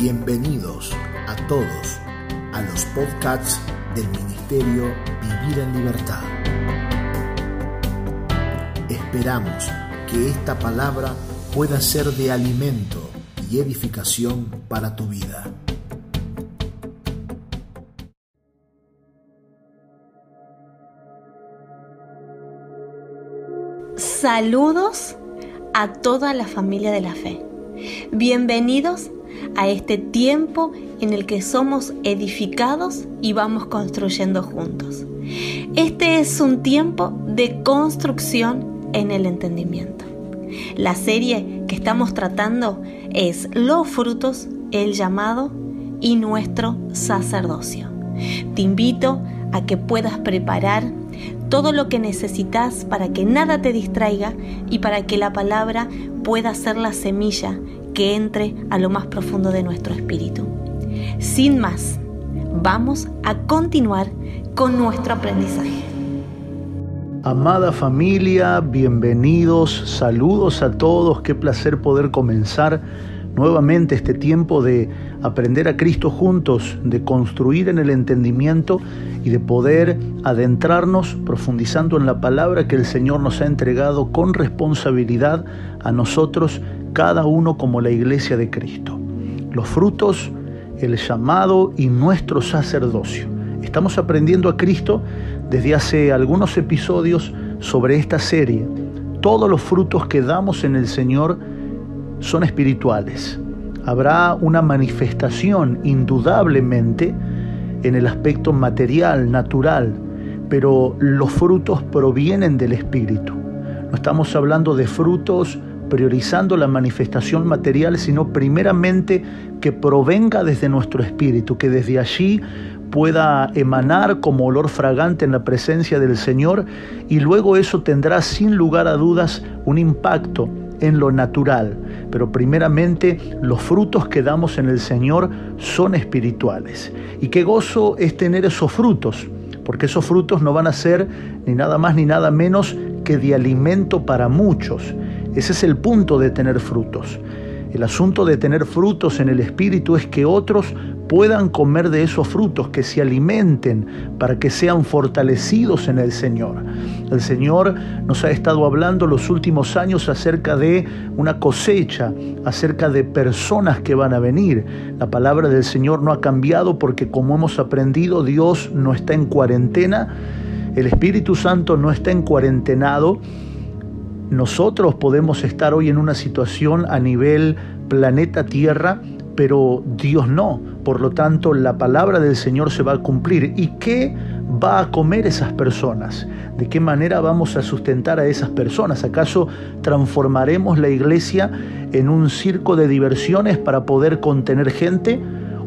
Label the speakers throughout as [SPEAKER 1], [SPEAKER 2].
[SPEAKER 1] Bienvenidos a todos a los podcasts del Ministerio Vivir en Libertad. Esperamos que esta palabra pueda ser de alimento y edificación para tu vida.
[SPEAKER 2] Saludos a toda la familia de la fe. Bienvenidos a este tiempo en el que somos edificados y vamos construyendo juntos. Este es un tiempo de construcción en el entendimiento. La serie que estamos tratando es Los frutos, el llamado y nuestro sacerdocio. Te invito a que puedas preparar todo lo que necesitas para que nada te distraiga y para que la palabra pueda ser la semilla que entre a lo más profundo de nuestro espíritu. Sin más, vamos a continuar con nuestro aprendizaje.
[SPEAKER 3] Amada familia, bienvenidos, saludos a todos, qué placer poder comenzar nuevamente este tiempo de aprender a Cristo juntos, de construir en el entendimiento y de poder adentrarnos profundizando en la palabra que el Señor nos ha entregado con responsabilidad a nosotros, cada uno como la iglesia de Cristo. Los frutos, el llamado y nuestro sacerdocio. Estamos aprendiendo a Cristo desde hace algunos episodios sobre esta serie. Todos los frutos que damos en el Señor son espirituales. Habrá una manifestación indudablemente en el aspecto material, natural, pero los frutos provienen del Espíritu. No estamos hablando de frutos priorizando la manifestación material, sino primeramente que provenga desde nuestro espíritu, que desde allí pueda emanar como olor fragante en la presencia del Señor y luego eso tendrá sin lugar a dudas un impacto en lo natural, pero primeramente los frutos que damos en el Señor son espirituales. Y qué gozo es tener esos frutos, porque esos frutos no van a ser ni nada más ni nada menos que de alimento para muchos. Ese es el punto de tener frutos. El asunto de tener frutos en el Espíritu es que otros puedan comer de esos frutos, que se alimenten para que sean fortalecidos en el Señor. El Señor nos ha estado hablando los últimos años acerca de una cosecha, acerca de personas que van a venir. La palabra del Señor no ha cambiado porque como hemos aprendido, Dios no está en cuarentena, el Espíritu Santo no está en cuarentenado. Nosotros podemos estar hoy en una situación a nivel planeta Tierra pero Dios no. Por lo tanto, la palabra del Señor se va a cumplir. ¿Y qué va a comer esas personas? ¿De qué manera vamos a sustentar a esas personas? ¿Acaso transformaremos la iglesia en un circo de diversiones para poder contener gente?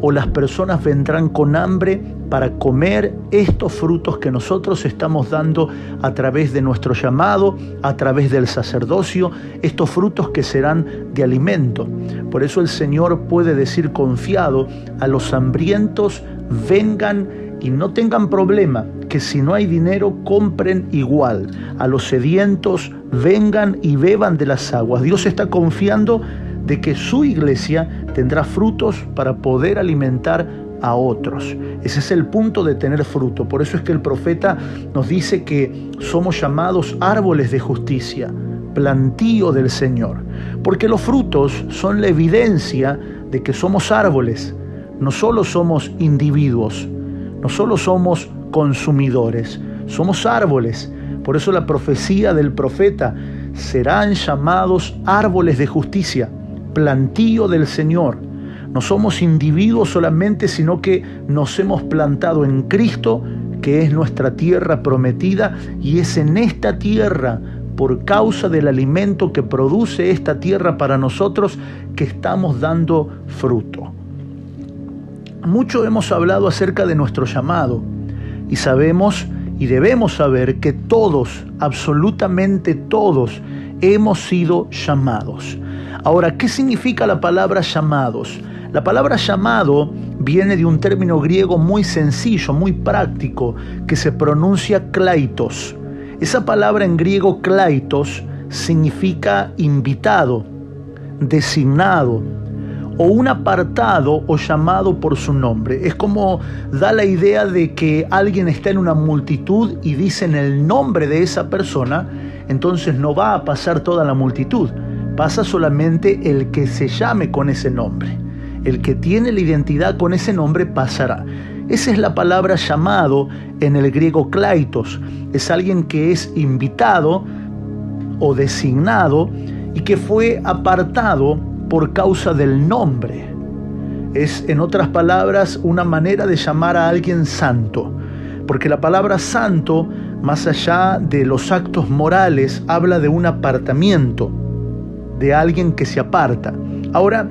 [SPEAKER 3] ¿O las personas vendrán con hambre para comer estos frutos que nosotros estamos dando a través de nuestro llamado, a través del sacerdocio, estos frutos que serán de alimento. Por eso el Señor puede decir confiado a los hambrientos, vengan y no tengan problema, que si no hay dinero compren igual. A los sedientos vengan y beban de las aguas. Dios está confiando de que su iglesia tendrá frutos para poder alimentar a otros. Ese es el punto de tener fruto. Por eso es que el profeta nos dice que somos llamados árboles de justicia, plantío del Señor. Porque los frutos son la evidencia de que somos árboles. No solo somos individuos, no solo somos consumidores, somos árboles. Por eso la profecía del profeta serán llamados árboles de justicia, plantío del Señor no somos individuos solamente, sino que nos hemos plantado en Cristo, que es nuestra tierra prometida, y es en esta tierra, por causa del alimento que produce esta tierra para nosotros, que estamos dando fruto. Mucho hemos hablado acerca de nuestro llamado y sabemos y debemos saber que todos, absolutamente todos, hemos sido llamados. Ahora, ¿qué significa la palabra llamados? La palabra llamado viene de un término griego muy sencillo, muy práctico, que se pronuncia klaitos. Esa palabra en griego klaitos significa invitado, designado o un apartado o llamado por su nombre. Es como da la idea de que alguien está en una multitud y dicen el nombre de esa persona, entonces no va a pasar toda la multitud, pasa solamente el que se llame con ese nombre. El que tiene la identidad con ese nombre pasará. Esa es la palabra llamado en el griego klaitos. Es alguien que es invitado o designado y que fue apartado por causa del nombre. Es, en otras palabras, una manera de llamar a alguien santo, porque la palabra santo, más allá de los actos morales, habla de un apartamiento, de alguien que se aparta. Ahora,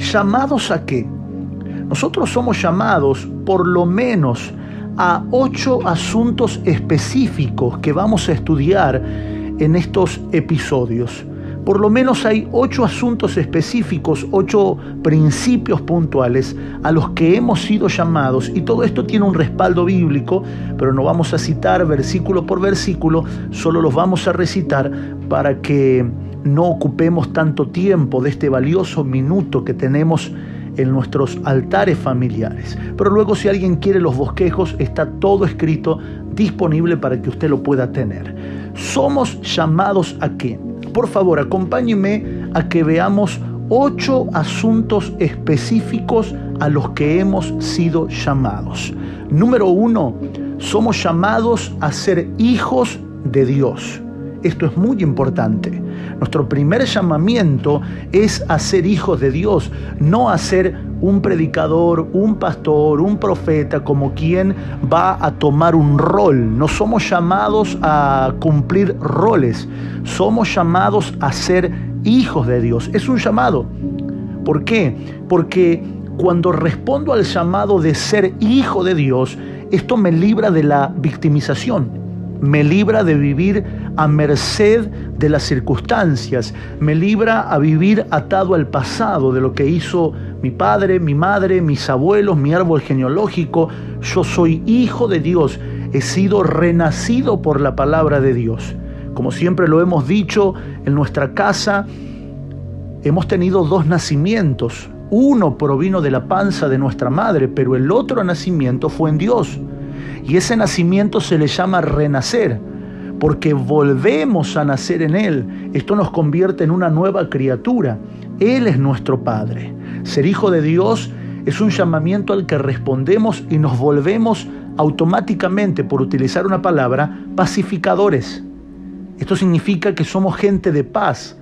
[SPEAKER 3] ¿llamados a qué? Nosotros somos llamados por lo menos a ocho asuntos específicos que vamos a estudiar en estos episodios por lo menos hay ocho asuntos específicos, ocho principios puntuales a los que hemos sido llamados. Y todo esto tiene un respaldo bíblico, pero no vamos a citar versículo por versículo, solo los vamos a recitar para que no ocupemos tanto tiempo de este valioso minuto que tenemos en nuestros altares familiares. Pero luego si alguien quiere los bosquejos, está todo escrito disponible para que usted lo pueda tener. Somos llamados a qué? Por favor, acompáñeme a que veamos ocho asuntos específicos a los que hemos sido llamados. Número uno, somos llamados a ser hijos de Dios. Esto es muy importante. Nuestro primer llamamiento es a ser hijos de Dios, no a ser un predicador, un pastor, un profeta, como quien va a tomar un rol. No somos llamados a cumplir roles, somos llamados a ser hijos de Dios. Es un llamado. ¿Por qué? Porque cuando respondo al llamado de ser hijo de Dios, esto me libra de la victimización me libra de vivir a merced de las circunstancias, me libra a vivir atado al pasado, de lo que hizo mi padre, mi madre, mis abuelos, mi árbol genealógico. Yo soy hijo de Dios, he sido renacido por la palabra de Dios. Como siempre lo hemos dicho en nuestra casa, hemos tenido dos nacimientos. Uno provino de la panza de nuestra madre, pero el otro nacimiento fue en Dios. Y ese nacimiento se le llama renacer, porque volvemos a nacer en Él. Esto nos convierte en una nueva criatura. Él es nuestro Padre. Ser hijo de Dios es un llamamiento al que respondemos y nos volvemos automáticamente, por utilizar una palabra, pacificadores. Esto significa que somos gente de paz,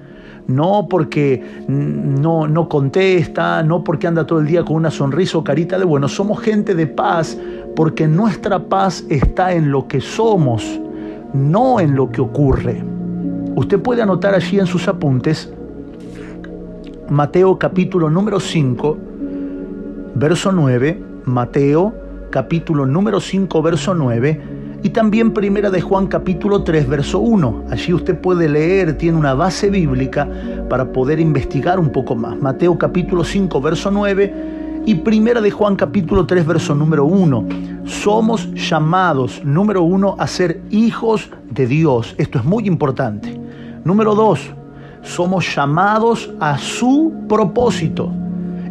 [SPEAKER 3] no porque no, no contesta, no porque anda todo el día con una sonrisa o carita de bueno, somos gente de paz porque nuestra paz está en lo que somos, no en lo que ocurre. Usted puede anotar allí en sus apuntes Mateo capítulo número 5, verso 9, Mateo capítulo número 5, verso 9, y también Primera de Juan capítulo 3 verso 1. Allí usted puede leer, tiene una base bíblica para poder investigar un poco más. Mateo capítulo 5 verso 9 y Primera de Juan capítulo 3 verso número 1. Somos llamados, número 1, a ser hijos de Dios. Esto es muy importante. Número 2, somos llamados a su propósito.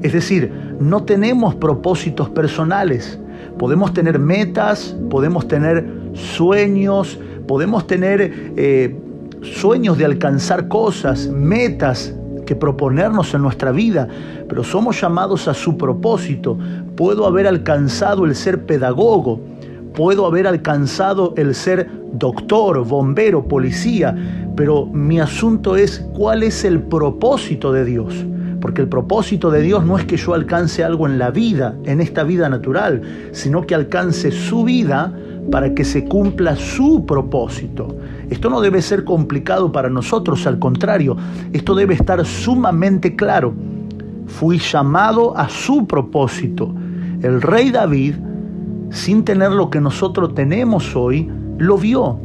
[SPEAKER 3] Es decir, no tenemos propósitos personales. Podemos tener metas, podemos tener sueños, podemos tener eh, sueños de alcanzar cosas, metas que proponernos en nuestra vida, pero somos llamados a su propósito. Puedo haber alcanzado el ser pedagogo, puedo haber alcanzado el ser doctor, bombero, policía, pero mi asunto es cuál es el propósito de Dios. Porque el propósito de Dios no es que yo alcance algo en la vida, en esta vida natural, sino que alcance su vida para que se cumpla su propósito. Esto no debe ser complicado para nosotros, al contrario, esto debe estar sumamente claro. Fui llamado a su propósito. El rey David, sin tener lo que nosotros tenemos hoy, lo vio.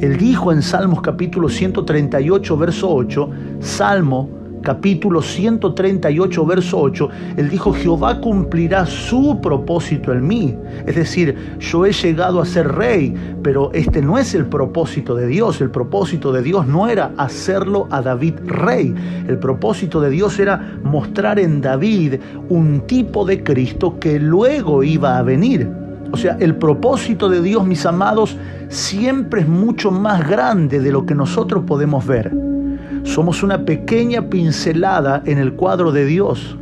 [SPEAKER 3] Él dijo en Salmos capítulo 138, verso 8, Salmo capítulo 138, verso 8, él dijo, Jehová cumplirá su propósito en mí. Es decir, yo he llegado a ser rey, pero este no es el propósito de Dios. El propósito de Dios no era hacerlo a David rey. El propósito de Dios era mostrar en David un tipo de Cristo que luego iba a venir. O sea, el propósito de Dios, mis amados, siempre es mucho más grande de lo que nosotros podemos ver. Somos una pequeña pincelada en el cuadro de Dios.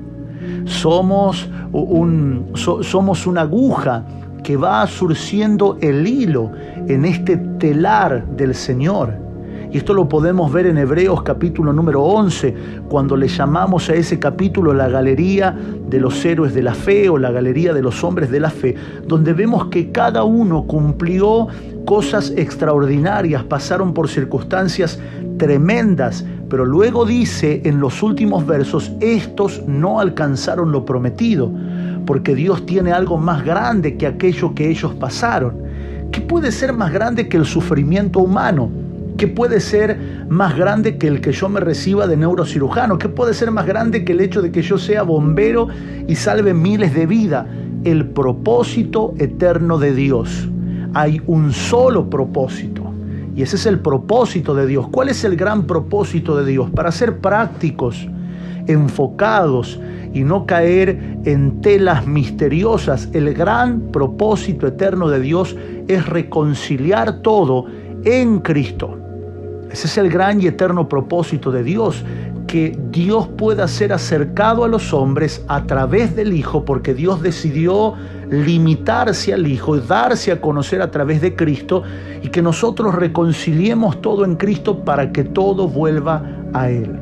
[SPEAKER 3] Somos, un, somos una aguja que va surciendo el hilo en este telar del Señor. Y esto lo podemos ver en Hebreos capítulo número 11, cuando le llamamos a ese capítulo la galería de los héroes de la fe o la galería de los hombres de la fe, donde vemos que cada uno cumplió cosas extraordinarias, pasaron por circunstancias tremendas, pero luego dice en los últimos versos, estos no alcanzaron lo prometido, porque Dios tiene algo más grande que aquello que ellos pasaron. ¿Qué puede ser más grande que el sufrimiento humano? ¿Qué puede ser más grande que el que yo me reciba de neurocirujano? ¿Qué puede ser más grande que el hecho de que yo sea bombero y salve miles de vidas? El propósito eterno de Dios. Hay un solo propósito. Y ese es el propósito de Dios. ¿Cuál es el gran propósito de Dios? Para ser prácticos, enfocados y no caer en telas misteriosas. El gran propósito eterno de Dios es reconciliar todo en Cristo. Ese es el gran y eterno propósito de Dios, que Dios pueda ser acercado a los hombres a través del Hijo, porque Dios decidió limitarse al Hijo y darse a conocer a través de Cristo, y que nosotros reconciliemos todo en Cristo para que todo vuelva a Él.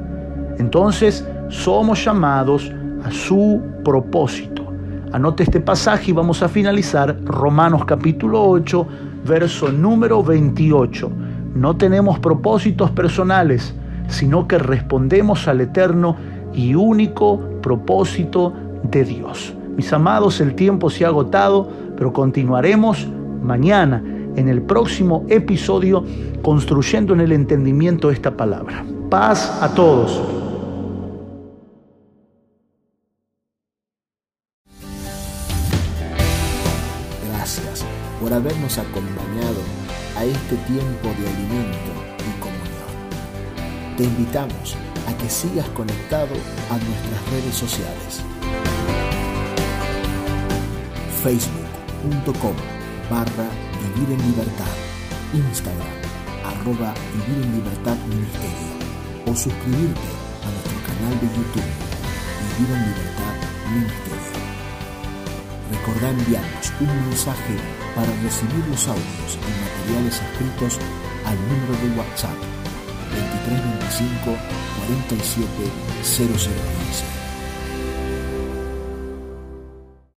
[SPEAKER 3] Entonces somos llamados a su propósito. Anote este pasaje y vamos a finalizar Romanos capítulo 8, verso número 28 no tenemos propósitos personales, sino que respondemos al eterno y único propósito de Dios. Mis amados, el tiempo se ha agotado, pero continuaremos mañana en el próximo episodio construyendo en el entendimiento esta palabra. Paz a todos.
[SPEAKER 1] Gracias por habernos acompañado este tiempo de alimento y comunión. Te invitamos a que sigas conectado a nuestras redes sociales. Facebook.com barra Vivir en Libertad. Instagram arroba Vivir en Libertad Ministerio. O suscribirte a nuestro canal de YouTube Vivir en Libertad Ministerio. Recordá enviarnos un mensaje para recibir los audios y materiales escritos al número de WhatsApp 2325 47 0015.